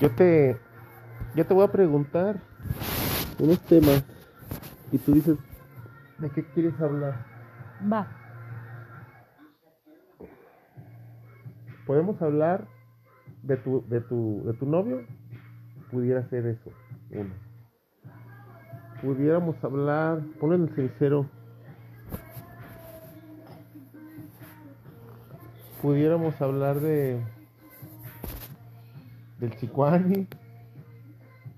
Yo te, yo te voy a preguntar unos temas y tú dices, ¿de qué quieres hablar? Va. Podemos hablar de tu, de tu, de tu novio, pudiera ser eso, uno. Pudiéramos hablar, ponle en el sincero. Pudiéramos hablar de del chicuani.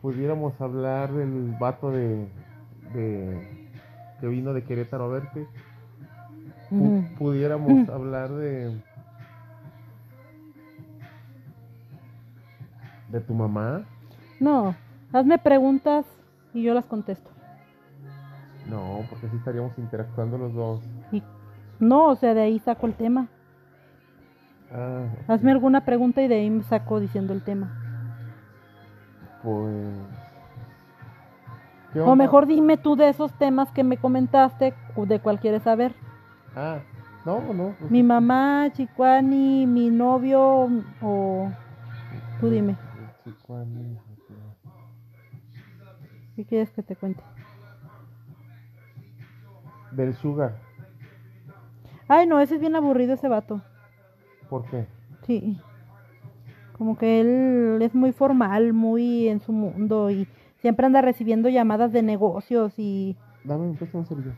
Pudiéramos hablar del vato de, de que vino de Querétaro a verte. Pu- pudiéramos hablar de de tu mamá. No, hazme preguntas y yo las contesto. No, porque así estaríamos interactuando los dos. Y no, o sea, de ahí saco el tema. Ah, Hazme alguna pregunta y de ahí me saco diciendo el tema. pues. ¿qué O mejor dime tú de esos temas que me comentaste, de cuál quieres saber. Ah, no, no. pues, Mi mamá, Chicuani, mi novio o tú dime. chicuani. ¿Qué quieres que te cuente? Del sugar. Ay, no, ese es bien aburrido ese vato. ¿Por qué? Sí. Como que él es muy formal, muy en su mundo y siempre anda recibiendo llamadas de negocios y Dame un préstamo cerillo.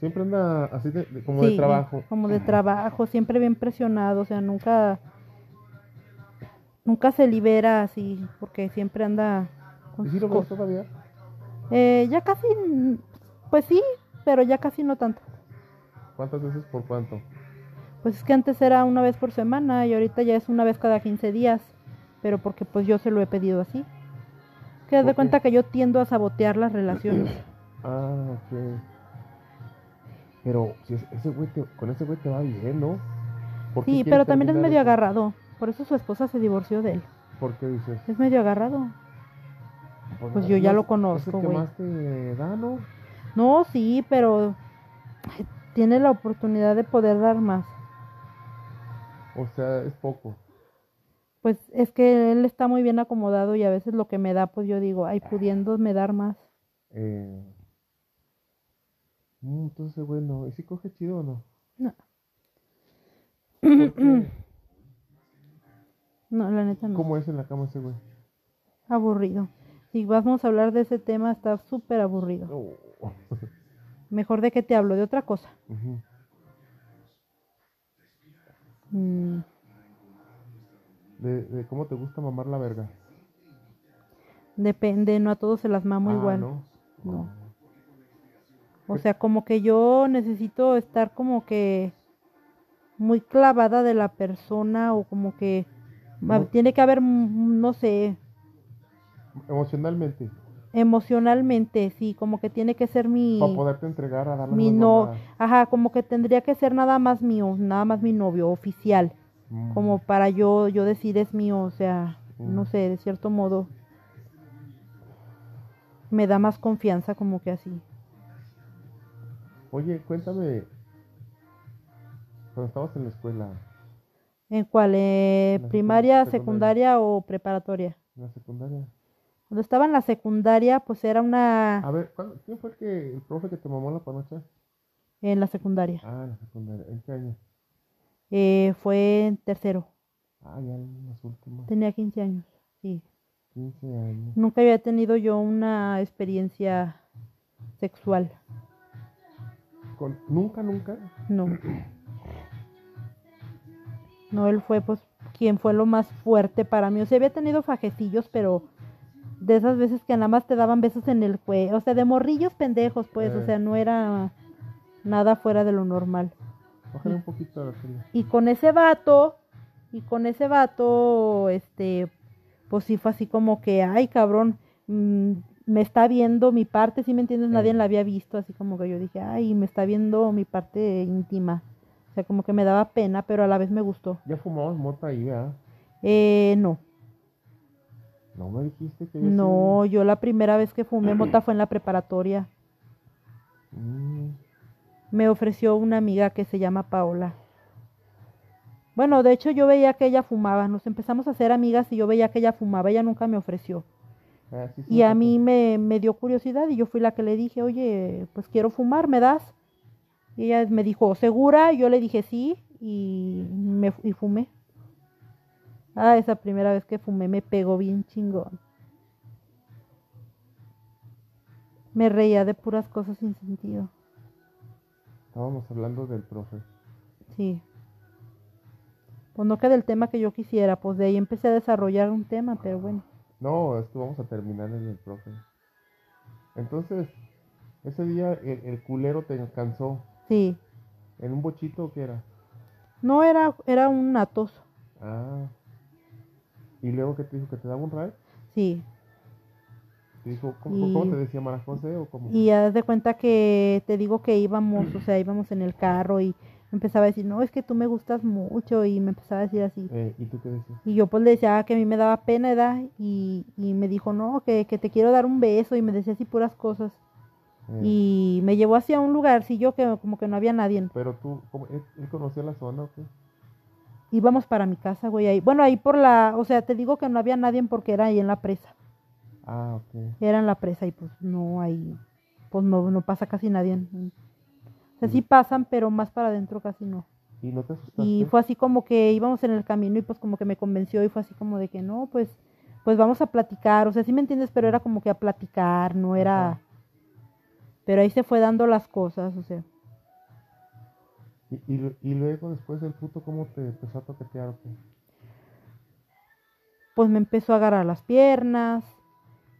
Siempre anda así de, de- como sí, de trabajo. como de trabajo, siempre bien presionado, o sea, nunca nunca se libera así porque siempre anda con ¿Y si lo ves todavía? Eh, ya casi, pues sí, pero ya casi no tanto. ¿Cuántas veces por cuánto? Pues es que antes era una vez por semana y ahorita ya es una vez cada 15 días, pero porque pues yo se lo he pedido así. Que haz de cuenta que yo tiendo a sabotear las relaciones. Ah, ok. Pero si es- ese güey te- con ese güey te va bien, ¿no? ¿Por qué Sí, pero también es medio eso? agarrado. Por eso su esposa se divorció de él. ¿Por qué dices? Es medio agarrado. Pues yo ya lo conozco, güey. más te da, ¿no? No, sí, pero tiene la oportunidad de poder dar más. O sea, es poco. Pues es que él está muy bien acomodado y a veces lo que me da, pues yo digo, ay, pudiéndome dar más. Eh... mm, Entonces, bueno, ¿y si coge chido o no? No, ¿Por qué? no la neta no. ¿Cómo es en la cama ese güey? Aburrido. Si vamos a hablar de ese tema, está súper aburrido. Oh. Mejor de que te hablo de otra cosa. Ujú. Mm, de, de cómo te gusta mamar la verga. depende, no a todos se las mamo Ah, igual. ¿no? No. O sea, como que yo necesito estar como que muy clavada de la persona o como que tiene que haber, mm, no sé, Emocionalmente. Emocionalmente, sí, como que tiene que ser mi, Para poderte entregar a mi no, ajá, como que tendría que ser nada más mío, nada más mi novio oficial, Mm. como para yo, yo decir es mío, o sea, no Mm. sé, de cierto modo me da más confianza como que así. Oye, cuéntame. Cuando estabas en la escuela, ¿En cuál? Eh, ¿Primaria, secundaria. secundaria o preparatoria? la secundaria. Cuando estaba en la secundaria, pues era una... A ver, ¿cuándo- ¿quién fue el que el profe que te mamó la panocha? En la secundaria. Ah, en la secundaria. ¿En qué año? Eh, fue en tercero. Ah, ya en las últimas Tenía 15 años. Sí. 15 años. Nunca había tenido yo una experiencia sexual. Con- nunca, nunca. No. No, él fue pues quien fue lo más fuerte para mí. O sea, había tenido fajecillos, pero de esas veces que nada más te daban besos en el cuello. O sea, de morrillos pendejos, pues. O Eh. sea, no era nada fuera de lo normal. Bájale un poquito la. Y con ese vato, y con ese vato, este, pues sí fue así como que, ay, cabrón, mm, me está viendo mi parte, ¿sí me entiendes? Nadie Eh. la había visto, así como que yo dije, ay, me está viendo mi parte íntima. O sea, como que me daba pena, pero a la vez me gustó. Ya fumabas mota ahí, ¿verdad? Eh, no, No me dijiste que no, yo la primera vez que fumé mota fue en la preparatoria. Mm, Me ofreció una amiga que se llama Paola. Bueno, de hecho yo veía que ella fumaba, nos empezamos a hacer amigas y yo veía que ella fumaba, ella nunca me ofreció. Ah, sí, sí, Y a mí me, me dio curiosidad y yo fui la que le dije, oye, pues quiero fumar, ¿me das? Y ella me dijo, ¿segura? Yo le dije sí y, me, y fumé. Ah, esa primera vez que fumé me pegó bien chingón. Me reía de puras cosas sin sentido. Estábamos hablando del profe. Sí. Pues no que del tema que yo quisiera, pues de ahí empecé a desarrollar un tema, pero bueno. No, es que vamos a terminar en el profe. Entonces, ese día el, el culero te cansó. Sí. ¿En un bochito o qué era? No era, era un atoso. Ah. ¿Y luego qué te dijo? ¿Que te daba un ride? Sí. Te dijo, ¿cómo, Y- cómo te decía Mara José o cómo? Y haz de cuenta que te digo que íbamos, o sea, íbamos en el carro y empezaba a decir, no, es que tú me gustas mucho y me empezaba a decir así. Eh, ¿Y tú qué decías? Y yo pues le decía que a mí me daba pena, ¿verdad? Y, y me dijo, no, que, que te quiero dar un beso y me decía así puras cosas. Eh, Y me llevó hacia un lugarcillo que como que no había nadie. Pero tú, ¿cómo, él, él conocía la zona o qué? Íbamos para mi casa, güey, ahí. Bueno, ahí por la, o sea, te digo que no había nadie porque era ahí en la presa. Ah, ok. Era en la presa y pues no, ahí, pues no, no pasa casi nadie. O sea, sí pasan, pero más para adentro casi no. ¿Y no te asustaste? Y fue así como que íbamos en el camino y pues como que me convenció y fue así como de que no, pues, pues vamos a platicar. O sea, sí me entiendes, pero era como que a platicar, no era... Ajá. Pero ahí se fue dando las cosas, o sea. ¿Y, y, y luego después el puto cómo te empezó a toquetear o qué? Pues me empezó a agarrar las piernas,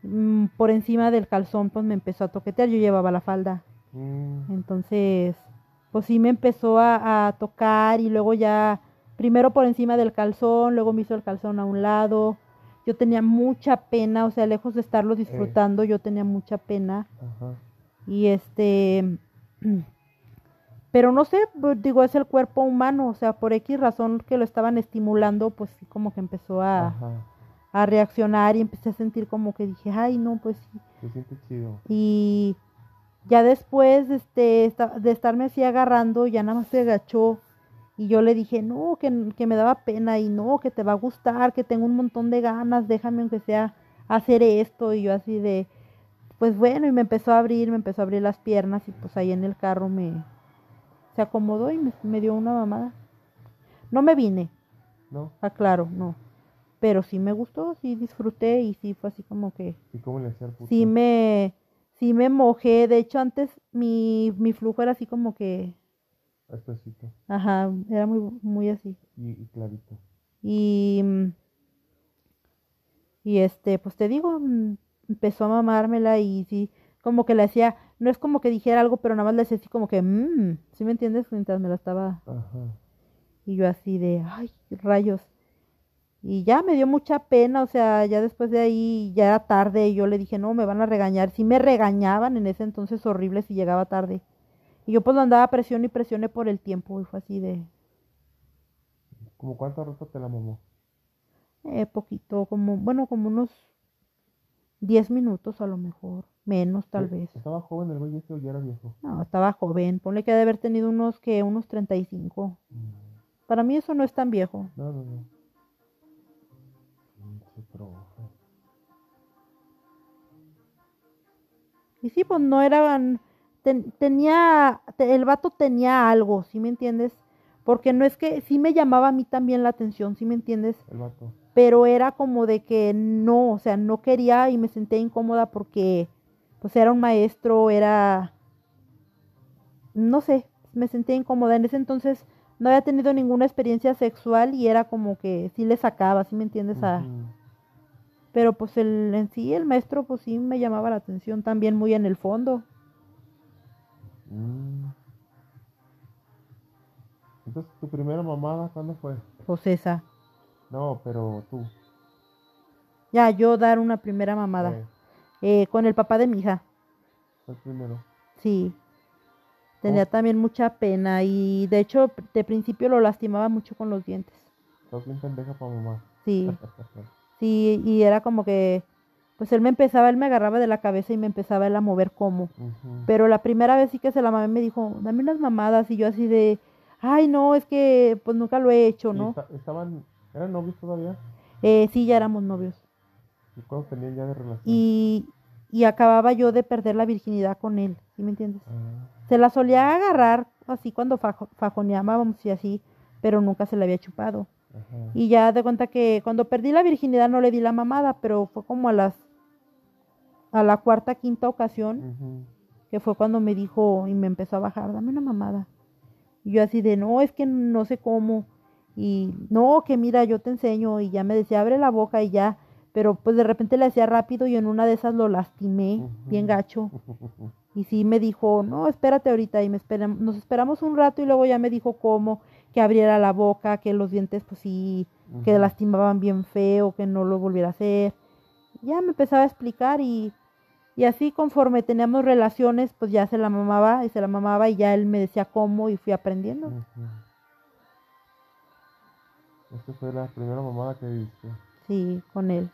mm, por encima del calzón pues me empezó a toquetear, yo llevaba la falda. Mm, Entonces, pues sí me empezó a, a tocar y luego ya, primero por encima del calzón, luego me hizo el calzón a un lado. Yo tenía mucha pena, o sea, lejos de estarlo disfrutando, yo tenía mucha pena. ajá. Y este, pero no sé, digo, es el cuerpo humano, o sea, por X razón que lo estaban estimulando, pues sí como que empezó a, reaccionar y empecé a sentir como que dije, ay, no, pues sí. Se siente chido. Y ya después este, de estarme así agarrando, ya nada más se agachó y yo le dije, no, que, que me daba pena y no, que te va a gustar, que tengo un montón de ganas, déjame aunque sea hacer esto y yo así de, pues bueno, y me empezó a abrir, me empezó a abrir las piernas y pues ahí en el carro me se acomodó y me, me dio una mamada. No me vine, ¿No? aclaro, no. Pero sí me gustó, sí disfruté y sí fue así como que ¿Y cómo le hacía el puto? sí me, sí me mojé. De hecho, antes mi, mi flujo era así como que, Espesito ajá, era muy, muy así. y, y clarito. Y, y este, pues te digo, mm, empezó a mamármela y sí, como que le hacía, no es como que dijera algo, pero nada más le hacía así como que, mmm, ¿sí me entiendes? Mientras me la estaba, Ajá. y yo así de, ay, rayos. Y ya me dio mucha pena, o sea, ya después de ahí ya era tarde y yo le dije, no, me van a regañar. Sí me regañaban en ese entonces horrible si llegaba tarde. Y yo pues lo andaba presión y presioné por el tiempo y fue así de ¿Como cuánto rato te la mamó? eh, poquito, como, bueno, como unos 10 minutos a lo mejor, menos tal vez. ¿Estaba joven el güey ese o ya era viejo? No, estaba joven, ponle que ha de haber tenido unos que unos 35. Mm, Para mí eso no es tan viejo. No, no, no. Y sí, pues no eran, ten- tenía, te- el vato tenía algo, ¿sí me entiendes? Porque no es que, sí me llamaba a mí también la atención, ¿sí me entiendes? El vato. Pero era como de que no, o sea, no quería y me sentía incómoda porque, pues era un maestro, era, no sé, me sentía incómoda. En ese entonces no había tenido ninguna experiencia sexual y era como que sí le sacaba, ¿sí me entiendes? A, pero pues el, en sí, el maestro, pues sí me llamaba la atención también muy en el fondo. Mm. Entonces, ¿tu primera mamada cuándo fue? Pues esa. No, pero tú. Ya, yo dar una primera mamada. Eh, Eh, con el papá de mi hija. el primero. Sí. Tenía Oh. también mucha pena y de hecho de principio lo lastimaba mucho con los dientes. Estás bien pendeja para mamá. Sí. Sí, y era como que, pues él me empezaba, él me agarraba de la cabeza y me empezaba él a mover como. Pero la primera vez sí que se la mamé me dijo, dame unas mamadas y yo así de, ay, no, es que pues nunca lo he hecho, ¿Y ¿no? esta- ¿Estaban, eran novios todavía? Eh, sí, ya éramos novios. ¿Y cuántos tenían ya de relación? Y, y acababa yo de perder la virginidad con él, ¿sí me entiendes? Ah, Se la solía agarrar así cuando fajo- fajoneábamos y así, pero nunca se la había chupado. ajá. Y ya de cuenta que cuando perdí la virginidad no le di la mamada, pero fue como a las a la cuarta, quinta ocasión, que fue cuando me dijo y me empezó a bajar, dame una mamada. Y yo así de, no, es que no sé cómo. Y no, que mira, yo te enseño. Y ya me decía, abre la boca y ya. Pero pues de repente le hacía rápido y en una de esas lo lastimé, bien gacho. Y sí me dijo, no, espérate ahorita. Y me esperam- nos esperamos un rato y luego ya me dijo cómo, que abriera la boca, que los dientes pues sí, que lastimaban bien feo, que no lo volviera a hacer. Ya me empezaba a explicar y, y así conforme teníamos relaciones, pues ya se la mamaba y se la mamaba y ya él me decía cómo y fui aprendiendo. Esta fue la primera mamada que diste. Sí, con él.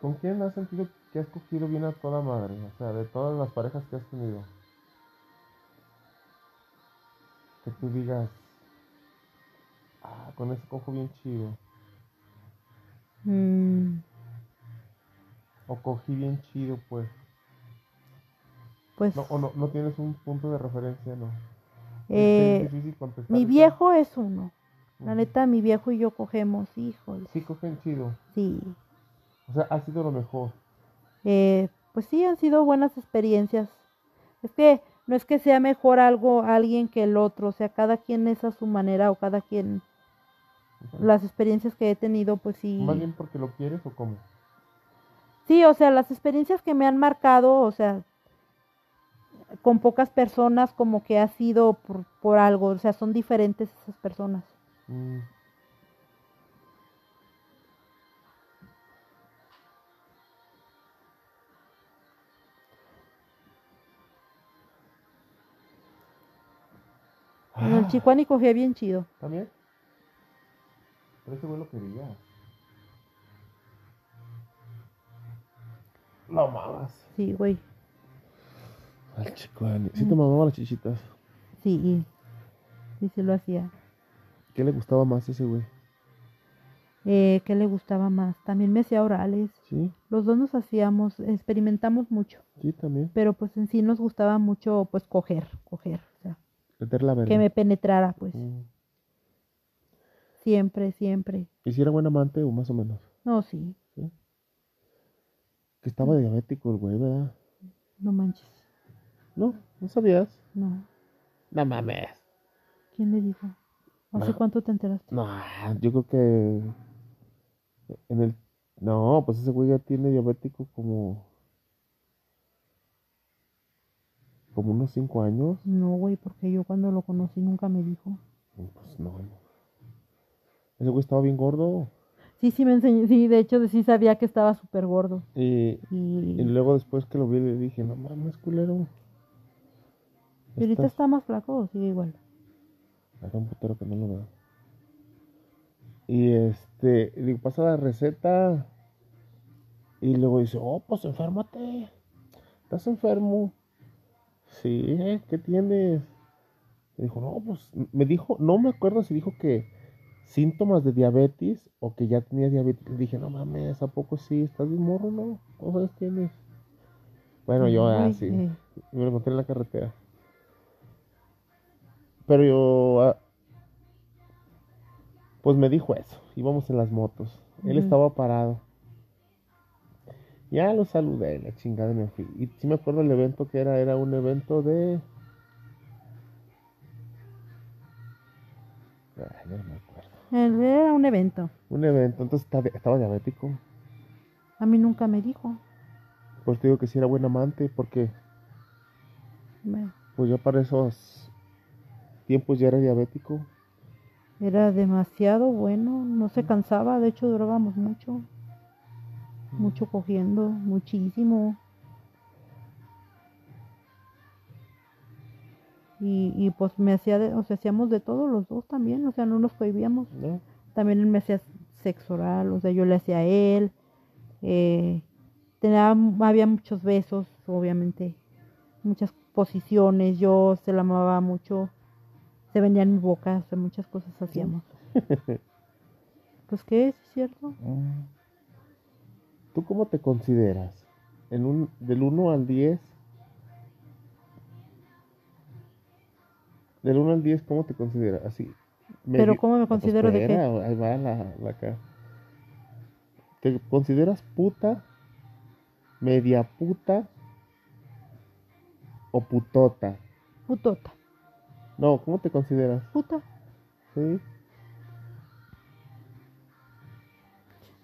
¿Con quién has sentido que has cogido bien a toda madre? O sea, de todas las parejas que has tenido. Que tú digas, ah, con ese cojo bien chido. Mm, O cogí bien chido, pues. pues No, o no, no tienes un punto de referencia, no. eh, es difícil contestar. mi eso. viejo es uno. La neta, mi viejo y yo cogemos, híjole. Sí, cogen chido. Sí. O sea, ha sido lo mejor. Eh, pues sí, han sido buenas experiencias. Es que no es que sea mejor algo alguien que el otro, o sea, cada quien es a su manera o cada quien las experiencias que he tenido, pues sí. Más bien porque lo quieres o cómo. Sí, o sea, las experiencias que me han marcado, o sea, con pocas personas como que ha sido por, por algo, o sea, son diferentes esas personas. Mm. En el Ah, Chicuani cogía bien chido. ¿También? Pero ese güey lo quería. Lo mamas. Sí, güey. Al chico, sí te mamaba las chichitas. Sí, sí, sí lo hacía. ¿Qué le gustaba más a ese güey? Eh, ¿Qué le gustaba más? También me hacía orales. Sí, Los dos nos hacíamos, experimentamos mucho, sí, también. pero pues en sí nos gustaba mucho pues coger, coger, Meter la verga. que me penetrara pues, Mm. siempre, siempre. ¿Y si era buen amante o más o menos? No, sí, Que estaba diabético el güey, ¿verdad? no manches, No, no sabías. no. No mames. ¿Quién le dijo? ¿Hace No. cuánto te enteraste? No, yo creo que en el no, pues ese güey ya tiene diabético como como unos cinco años. No, güey, porque yo cuando lo conocí nunca me dijo. Pues no. Ese güey estaba bien gordo Sí, sí me enseñó, sí, de hecho sí sabía que estaba súper gordo. y, y Y, luego después que lo vi le dije, no mames, culero. y ahorita está más flaco o sigue igual. Hace un putero que no lo veo. Y este, digo, pasa la receta. Y luego dice, oh, pues enférmate. ¿Estás enfermo? Sí, ¿eh? ¿qué tienes? Me dijo, no, pues, me dijo, no me acuerdo si dijo que síntomas de diabetes o que ya tenía diabetes. Le dije, no mames, ¿a poco sí? ¿Estás bien morro, no? ¿Cuántos tienes? Bueno, yo así. eh, me lo encontré en la carretera. Pero yo, ah, pues me dijo eso. Íbamos en las motos. Él estaba parado. Ya lo saludé, la chingada me fui. Y sí me acuerdo el evento que era, era un evento de... Ay, no me acuerdo. él Era un evento. Un evento, entonces estaba, estaba diabético. A mí nunca me dijo. Pues te digo que sí era buen amante, porque Bueno, pues ya para esos tiempos ya era diabético. Era demasiado bueno, no se cansaba, de hecho durábamos mucho, mucho cogiendo, muchísimo. Y, y pues me hacía, de, o sea, hacíamos de todo los dos también, o sea, no nos cohibíamos. ¿no? También él me hacía sexo oral, o sea, yo le hacía a él. eh, tenía, había muchos besos, obviamente, muchas posiciones, yo se la amaba mucho. se vendía en mi boca, o sea, muchas cosas hacíamos. pues qué es cierto. Mm. ¿Tú cómo te consideras? En un, del 1 al 10. Del 1 al 10, ¿cómo te consideras? Así. Pero medio- ¿cómo me pues considero de qué? Ahí va la, la acá. ¿Te consideras puta? ¿Media puta? ¿O putota? Putota. No, ¿cómo te consideras? Puta. ¿Sí?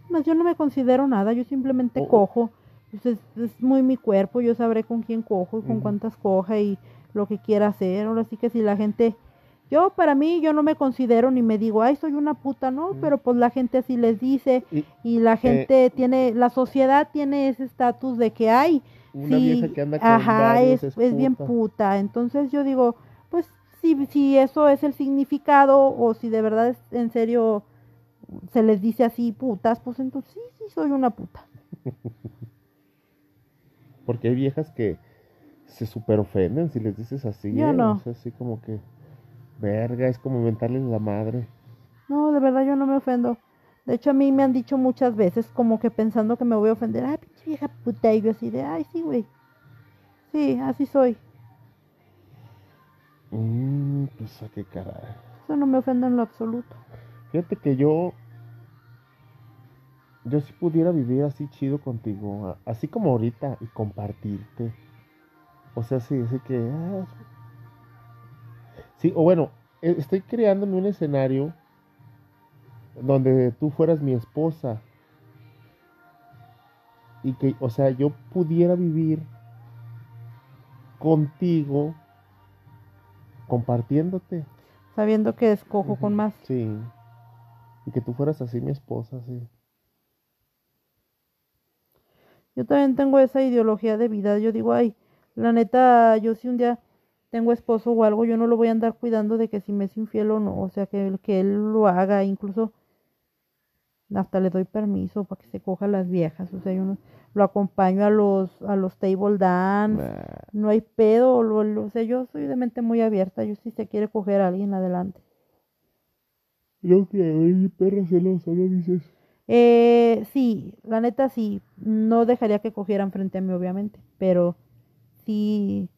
Más yo no me considero nada, yo simplemente Oh. cojo. Pues es, es muy mi cuerpo, yo sabré con quién cojo y con cuántas coja y lo que quiera hacer. Ahora sí que si la gente, yo para mí, yo no me considero ni me digo, ay, soy una puta, no, pero pues la gente así les dice Y y la gente tiene, la sociedad tiene ese estatus de que hay, una sí, vieja que anda con ajá, varios es, es bien puta. puta. Entonces yo digo, pues si, si eso es el significado o si de verdad es en serio se les dice así putas, pues entonces sí, sí soy una puta. Porque hay viejas que se super ofenden si les dices así. Yo ¿eh? no. O sea, así como que, verga, es como mentarles la madre. No, de verdad yo no me ofendo. De hecho a mí me han dicho muchas veces como que pensando que me voy a ofender, ay, pinche vieja puta, y yo así de, ay, sí, güey. Sí, así soy. Mm, pues a qué caray. Eso no me ofende en lo absoluto. Fíjate que yo, yo si pudiera vivir así chido contigo, así como ahorita, y compartirte. O sea, sí, así que... ah, sí, o bueno, e- estoy creándome un escenario donde tú fueras mi esposa. Y que, o sea, yo pudiera vivir contigo compartiéndote. Sabiendo que escojo con más. Sí. Y que tú fueras así mi esposa, sí. Yo también tengo esa ideología de vida. Yo digo, ay, la neta, yo si un día tengo esposo o algo, yo no lo voy a andar cuidando de que si me es infiel o no. O sea, que, que él lo haga. Incluso hasta le doy permiso para que se coja las viejas. O sea, yo no- lo acompaño a los, a los table dance. Nah. No hay pedo. lo- lo- o sea, yo soy de mente muy abierta. Yo si se quiere coger a alguien adelante. No creo, ay, perra celosa, ¿no dices? Eh, sí, la neta sí, no dejaría que cogieran frente a mí, obviamente, pero si,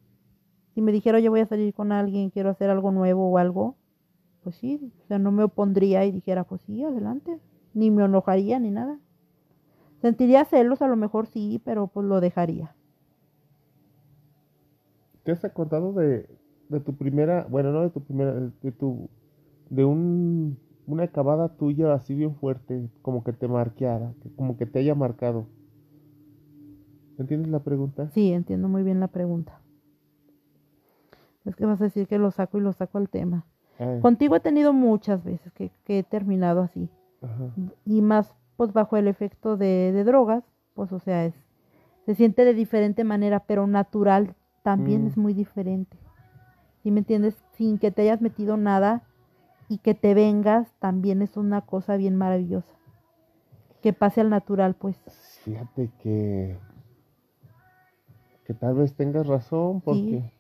si me dijera, yo voy a salir con alguien, quiero hacer algo nuevo o algo, pues sí, o sea, no me opondría y dijera, pues sí, adelante, ni me enojaría ni nada. Sentiría celos, a lo mejor sí, pero pues lo dejaría. ¿Te has acordado de, de tu primera, bueno, no de tu primera, de tu, de un, una acabada tuya así bien fuerte, como que te marqueara, que como que te haya marcado? ¿Entiendes la pregunta? Sí, entiendo muy bien la pregunta. Es que vas a decir que lo saco y lo saco al tema. Contigo he tenido muchas veces que, que he terminado así. ajá. y más pues bajo el efecto de, de drogas, pues o sea, es se siente de diferente manera, pero natural también Mm. es muy diferente. ¿Sí me entiendes? Sin que te hayas metido nada y que te vengas, también es una cosa bien maravillosa. Que pase al natural, pues. Fíjate que, que tal vez tengas razón, porque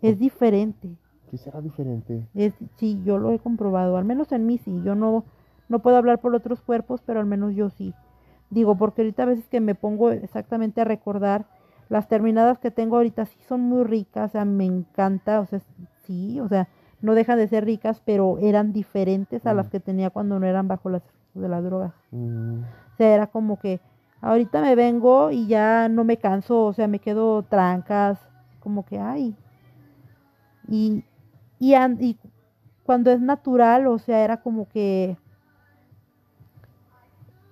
Es diferente. sí será diferente. Es, sí, yo lo he comprobado, al menos en mí sí. Yo no, no puedo hablar por otros cuerpos, pero al menos yo sí. Digo, porque ahorita a veces que me pongo exactamente a recordar, las terminadas que tengo ahorita sí son muy ricas, o sea, me encanta, o sea, sí, o sea, no dejan de ser ricas, pero eran diferentes a las Mm. que tenía cuando no eran bajo las de las drogas. Mm, O sea, era como que ahorita me vengo y ya no me canso, o sea, me quedo trancas, como que, ay. Y, y, y cuando es natural, o sea, era como que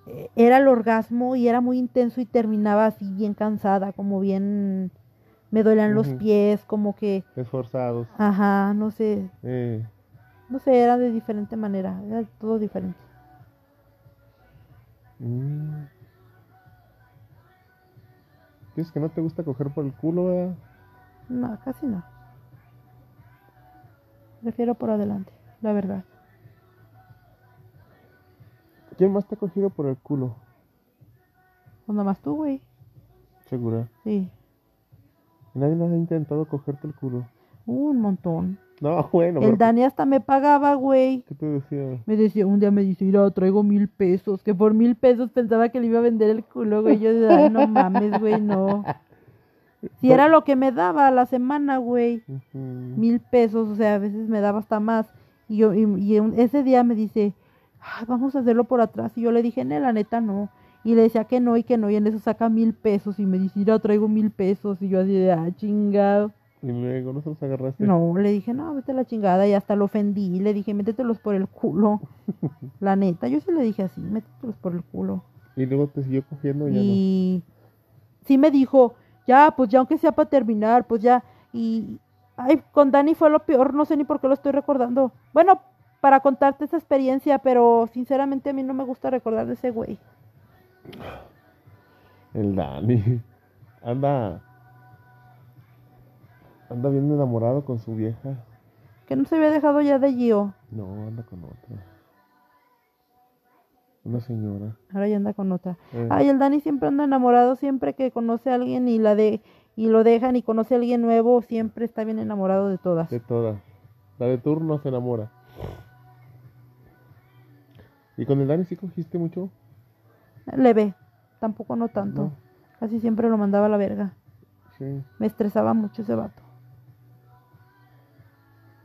eh, era el orgasmo y era muy intenso y terminaba así bien cansada, como bien me dolían los pies, como que, esforzados. ajá, no sé, Eh, no sé, era de diferente manera, era todo diferente. mm. Dices que no te gusta coger por el culo, ¿verdad? No, casi no. Prefiero por adelante, la verdad. ¿Quién más te ha cogido por el culo? Pues nada más tú, güey. Segura. Sí. ¿Y nadie más ha intentado cogerte el culo? Un montón. No, bueno. El pero Dani hasta me pagaba, güey. ¿Qué te decía? Me decía, un día me dice, mira, traigo mil pesos. Que por mil pesos pensaba que le iba a vender el culo, güey. Yo decía, ay, no mames, güey, no. Si era lo que me daba a la semana, güey. Mil pesos, o sea, a veces me daba hasta más. Y yo, y, y ese día me dice, "Ay, vamos a hacerlo por atrás. Y yo le dije, no, la neta no. Y le decía que no y que no. Y en eso saca mil pesos. Y me dice, mira, traigo mil pesos. Y yo así de, ah, chingado. Y luego no se los agarraste. No, le dije, no, vete a la chingada. Y hasta lo ofendí. Le dije, métetelos por el culo. La neta, yo sí le dije así, métetelos por el culo. Y luego te siguió cogiendo y ya no. Y sí me dijo, ya, pues ya aunque sea para terminar, pues ya. Y, ay, con Dani fue lo peor, no sé ni por qué lo estoy recordando. Bueno, para contarte esa experiencia, pero sinceramente a mí no me gusta recordar de ese güey. El Dani. Anda. Anda bien enamorado con su vieja. Que no se había dejado ya de Gio. No, anda con otra. Una señora. Ahora ya anda con otra. Eh, Ay, el Dani siempre anda enamorado, siempre que conoce a alguien y la de y lo dejan y conoce a alguien nuevo, siempre está bien enamorado de todas. de todas. La de turno se enamora. ¿Y con el Dani sí cogiste mucho? Leve, tampoco no tanto. No. Casi siempre lo mandaba a la verga. Sí. Me estresaba mucho ese vato.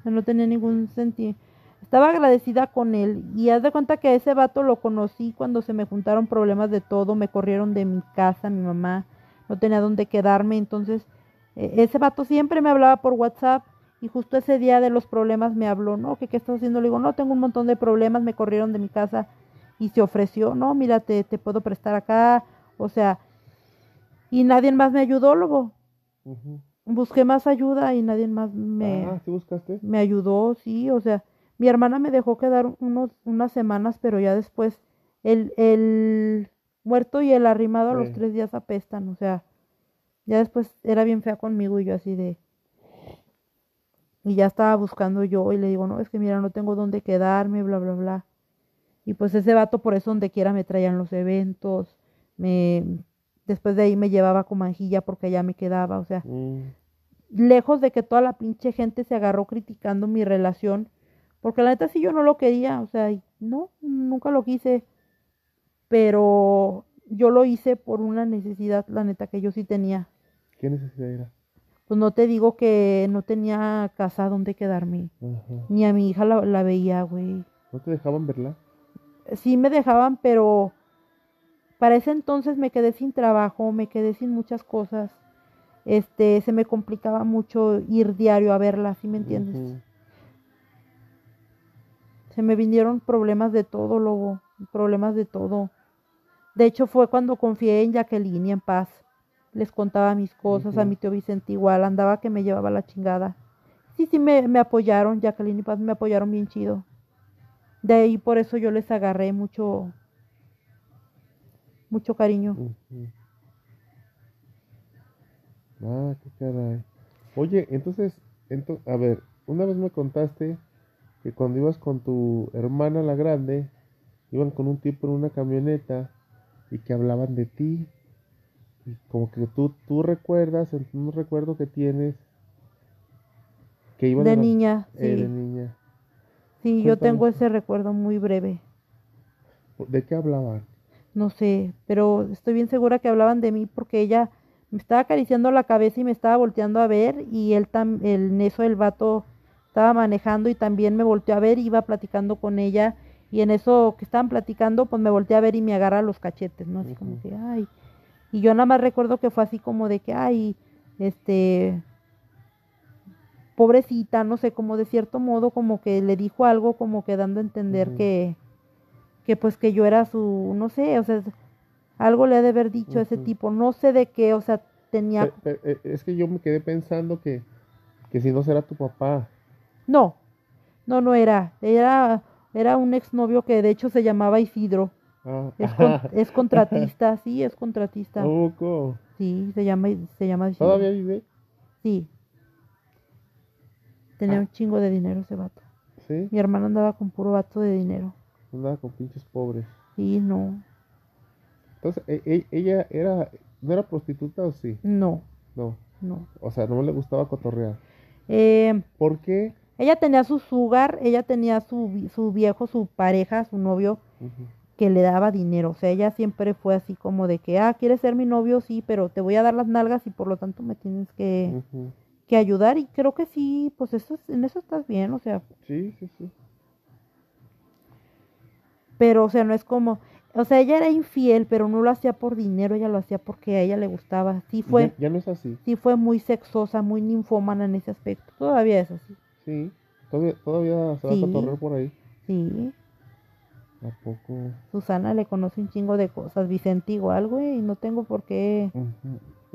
No tenía ningún sentido. Estaba agradecida con él y haz de cuenta que a ese vato lo conocí cuando se me juntaron problemas de todo, me corrieron de mi casa, mi mamá, no tenía dónde quedarme, entonces eh, ese vato siempre me hablaba por WhatsApp y justo ese día de los problemas me habló, no, que qué estás haciendo, le digo, no, tengo un montón de problemas, me corrieron de mi casa y se ofreció, no, mira, te, te puedo prestar acá, o sea, y nadie más me ayudó, luego Ujú. busqué más ayuda y nadie más me, Ah, ¿sí buscaste? me ayudó, sí, o sea, mi hermana me dejó quedar unos, unas semanas, pero ya después el, el muerto y el arrimado a los tres días apestan, o sea, ya después era bien fea conmigo y yo así de... Y ya estaba buscando yo y le digo, no, es que mira, no tengo dónde quedarme, bla, bla, bla. Y pues ese vato por eso donde quiera me traían los eventos, me... Después de ahí me llevaba con manjilla porque allá me quedaba, o sea, Mm, lejos de que toda la pinche gente se agarró criticando mi relación, porque la neta sí yo no lo quería, o sea, no, nunca lo quise, pero yo lo hice por una necesidad, la neta que yo sí tenía. ¿Qué necesidad era? Pues no te digo que no tenía casa donde quedarme, Ajá. ni a mi hija la, la veía, güey. ¿No te dejaban verla? Sí me dejaban, pero para ese entonces me quedé sin trabajo, me quedé sin muchas cosas. Este, se me complicaba mucho ir diario a verla, ¿sí me entiendes? Se me vinieron problemas de todo, lobo, problemas de todo. De hecho, fue cuando confié en Jacqueline y en paz. Les contaba mis cosas, a mi tío Vicente igual, andaba que me llevaba la chingada. Sí, sí, me, me apoyaron, Jacqueline y paz me apoyaron bien chido. De ahí por eso yo les agarré mucho, mucho cariño. Ah, qué caray. Oye, entonces, ento- a ver, una vez me contaste que cuando ibas con tu hermana la grande, iban con un tipo en una camioneta y que hablaban de ti. Y como que tú, tú recuerdas, en un recuerdo que tienes, que iban De la- niña, eh, sí. de niña. Sí, yo tengo ese recuerdo muy breve. ¿De qué hablaban? No sé, pero estoy bien segura que hablaban de mí porque ella me estaba acariciando la cabeza y me estaba volteando a ver y él tam, el en eso el vato estaba manejando y también me volteó a ver, iba platicando con ella y en eso que estaban platicando pues me volteé a ver y me agarra los cachetes, ¿no? Así como que, ay. Y yo nada más recuerdo que fue así como de que, ay, este, pobrecita, no sé, como de cierto modo como que le dijo algo como que dando a entender que, que pues que yo era su, no sé, o sea, algo le ha de haber dicho a ese tipo, no sé de qué, o sea, tenía, eh, es que yo me quedé pensando que, que si no será tu papá. no, no, no era, era, era un exnovio que de hecho se llamaba Isidro, Ah, es, con- es contratista, sí, es contratista, sí, se llama, se llama Isidro, ¿Todavía vive? sí, tenía Ah. un chingo de dinero ese vato, Sí. mi hermano andaba con puro vato de dinero, Andaba con pinches pobres. sí, no, Entonces, e- e- ella era, ¿no era prostituta o sí? no, No. no, O sea, no le gustaba cotorrear. eh, ¿Por qué Ella tenía su sugar, ella tenía su, su viejo, su pareja, su novio, que le daba dinero. O sea, ella siempre fue así como de que, ah, quieres ser mi novio, sí, pero te voy a dar las nalgas y por lo tanto me tienes que, Ujú. Que ayudar. Y creo que sí, pues eso, es- en eso estás bien, o sea, Sí, sí, sí. pero, o sea, no es como, o sea, ella era infiel, pero no lo hacía por dinero, ella lo hacía porque a ella le gustaba. Sí fue, Ya, ya no es así. sí fue muy sexosa, muy ninfómana en ese aspecto. Todavía es así. Sí. Todavía, todavía se va Sí. a cotorrear por ahí. Sí, ¿A poco? Susana le conoce un chingo de cosas. Vicente igual, güey, y no tengo por qué.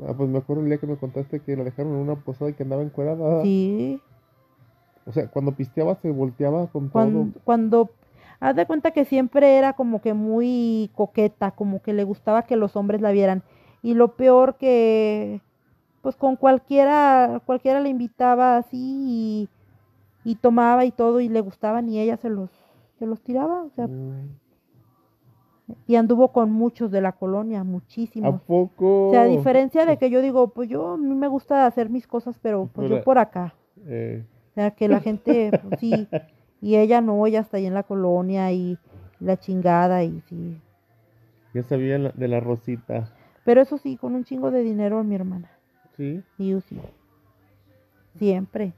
Ah, pues me acuerdo el día que me contaste que la dejaron en una posada y que andaba encuerada. Sí, O sea, cuando pisteaba se volteaba con cuando, cuando, haz de cuenta que siempre era como que muy coqueta, como que le gustaba que los hombres la vieran. Y lo peor que, pues con cualquiera, cualquiera le invitaba así y, y tomaba y todo y le gustaban y ella se los, se los tiraba, o sea, todo. Mm. Y anduvo con muchos de la colonia, ¿A muchísimos. poco? O sea, a diferencia de que yo digo, pues yo, a mí me gusta hacer mis cosas, pero pues yo Pero- por acá. Eh, O sea, que la gente, pues, sí, y ella no, ella está ahí en la colonia y la chingada y sí. ya sabía de la Rosita. Pero eso sí, con un chingo de dinero mi hermana. Sí. Sí. Siempre.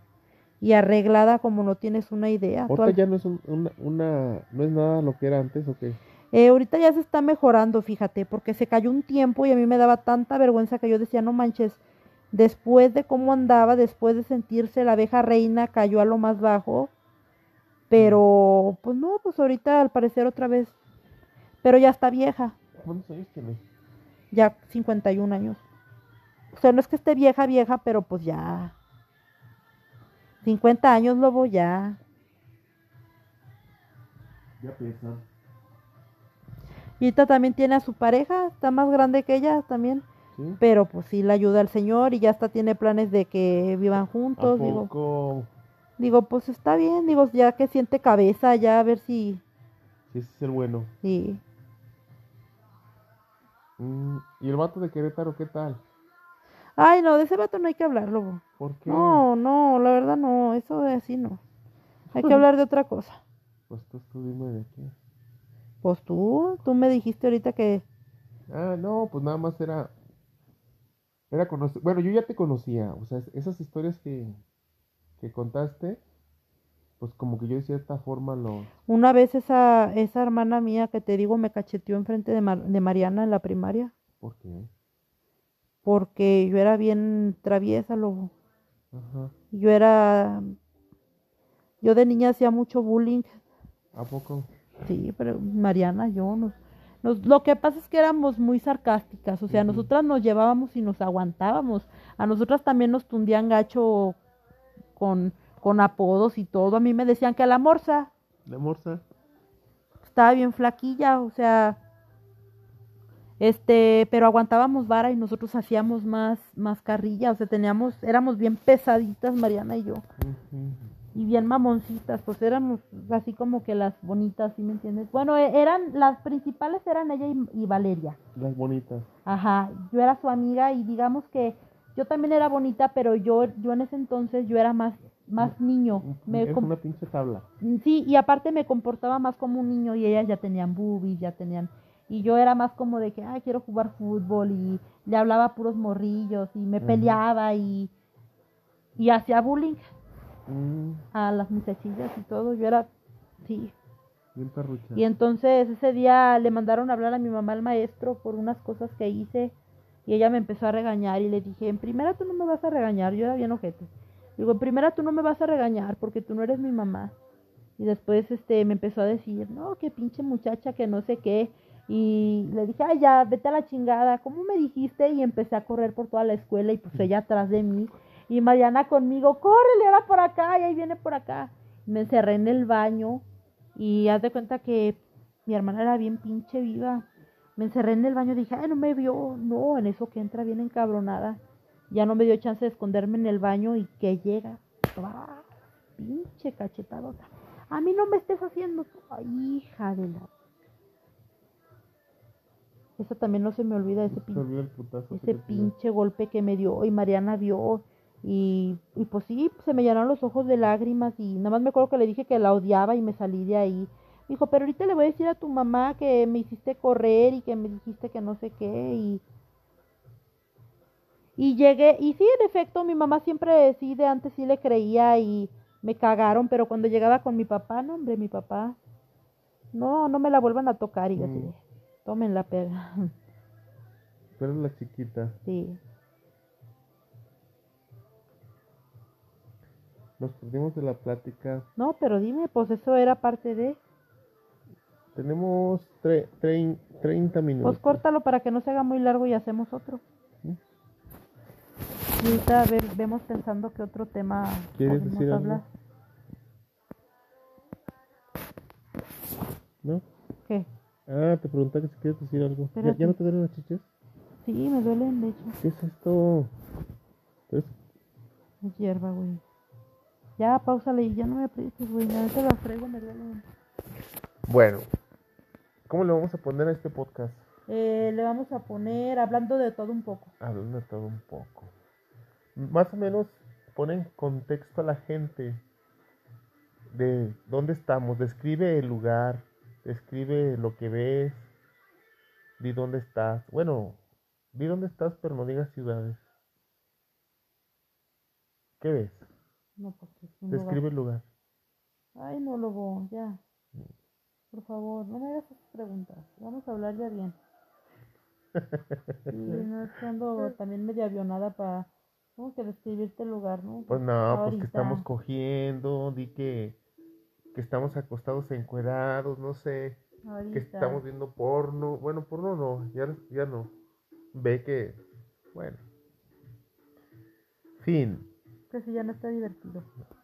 Y arreglada como no tienes una idea. Ahorita ya no es un- una, una, no es nada lo que era antes, ¿o qué? Eh, ahorita ya se está mejorando, fíjate, porque se cayó un tiempo y a mí me daba tanta vergüenza que yo decía, no manches, después de cómo andaba, después de sentirse la abeja reina, cayó a lo más bajo. Pero, pues no, pues ahorita al parecer otra vez. Pero ya está vieja, ¿Cuántos años tiene? ya 51 años. O sea, no es que esté vieja, vieja, pero pues ya. 50 años, lobo, ya. Ya pesa. Y ahorita también tiene a su pareja, está más grande que ella también. ¿Sí? Pero pues sí la ayuda al Señor y ya hasta tiene planes de que vivan ¿A juntos. Digo, poco? digo, pues está bien, digo, ya que siente cabeza, ya a ver si, Sí, ese es el bueno. si Mm, ¿Y el vato de Querétaro qué tal? Ay, no, de ese vato no hay que hablarlo. ¿Por qué? No, no, la verdad no, eso de así no. Hay que hablar de otra cosa. Pues tú, tú dime de qué. Pues tú, tú me dijiste ahorita que, Ah, no, pues nada más era. Era conocer. Bueno, yo ya te conocía. O sea, es- esas historias que, que contaste, pues como que yo de cierta forma lo. una vez esa, esa hermana mía que te digo me cacheteó enfrente de, Mar- de Mariana en la primaria, ¿Por qué? porque yo era bien traviesa, lobo. Ajá. Yo era, yo de niña hacía mucho bullying, ¿A poco? Sí, pero Mariana, yo nos, nos- lo que pasa es que éramos muy sarcásticas, o sea, nosotras nos llevábamos y nos aguantábamos, a nosotras también nos tundían gacho con, con apodos y todo, a mí me decían que a la morsa. ¿De morsa? estaba bien flaquilla, o sea, este, pero aguantábamos vara y nosotros hacíamos más, más carrilla, o sea, teníamos, éramos bien pesaditas Mariana y yo. Y bien mamoncitas, pues éramos así como que las bonitas, ¿sí me entiendes? Bueno, e- eran, las principales eran ella y, y Valeria. Las bonitas. Ajá, yo era su amiga y digamos que yo también era bonita, pero yo, yo en ese entonces yo era más, más niño. Me es una pinche tabla. Sí, y aparte me comportaba más como un niño y ellas ya tenían boobies, ya tenían... Y yo era más como de que, ay, quiero jugar fútbol y le hablaba a puros morrillos y me peleaba y, y hacía bullying Mm, a las muchachillas y todo. Yo era, sí. bien perrucha. Y entonces ese día le mandaron a hablar a mi mamá al maestro por unas cosas que hice y ella me empezó a regañar y le dije, en primera tú no me vas a regañar, yo era bien ojete. Digo, en primera tú no me vas a regañar porque tú no eres mi mamá. Y después este me empezó a decir, no, qué pinche muchacha, que no sé qué. Y le dije, ay, ya, vete a la chingada, ¿cómo me dijiste? Y empecé a correr por toda la escuela y pues ella atrás de mí. Y Mariana conmigo, córrele ahora por acá, y ahí viene por acá. Me encerré en el baño y haz de cuenta que mi hermana era bien pinche viva. Me encerré en el baño dije, ay, no me vio. No, en eso que entra bien encabronada. Ya no me dio chance de esconderme en el baño y que llega. ¡ah! Pinche cachetadota. A mí no me estés haciendo. Ay, hija de la. Eso también no se me olvida, ese Se pinche ese pinche golpe que me dio y Mariana vio Y, y pues sí, se me llenaron los ojos de lágrimas y nada más me acuerdo que le dije que la odiaba y me salí de ahí. Dijo, pero ahorita le voy a decir a tu mamá que me hiciste correr y que me dijiste que no sé qué y... Y llegué, y sí, en efecto, mi mamá siempre sí, de antes sí le creía y me cagaron, pero cuando llegaba con mi papá, no, hombre, mi papá, no, no me la vuelvan a tocar y así Mm. tomen la pega. Eres la chiquita. Sí, Nos perdimos de la plática. no, pero dime, pues eso era parte de, Tenemos tre- trein- 30 minutos. pues córtalo para que no se haga muy largo y hacemos otro. ¿Sí? Y ahorita vemos pensando qué otro tema ¿Quieres decir algo? hablar. ¿No? ¿Qué? Ah, te preguntaba que si quieres decir algo. ¿Ya, ya no te duelen las chiches? Sí, me duelen, de hecho. ¿Qué es esto? ¿Eres- Es hierba, güey. Ya, pausale y ya no me aprietes, güey. Te las traigo, me duelen. Bueno, ¿cómo le vamos a poner a este podcast? Eh, le vamos a poner hablando de todo un poco. Hablando de todo un poco. Más o menos pone en contexto a la gente de dónde estamos. Describe el lugar, describe lo que ves, di dónde estás. Bueno, di dónde estás, pero no digas ciudades. ¿Qué ves? No, pues es un lugar. Describe el lugar. Ay, no, lobo, ya. Por favor, no me hagas esas preguntas. Vamos a hablar ya bien. Sí, no que ando también medio avionada para. Tengo que describirte el lugar, ¿no? Pues no, pues que Ahorita. estamos cogiendo, di que, que estamos acostados encuerados, no sé. que estamos viendo porno. Bueno, porno no, ya, ya no. Ve que, bueno. Fin. Si ya no está divertido.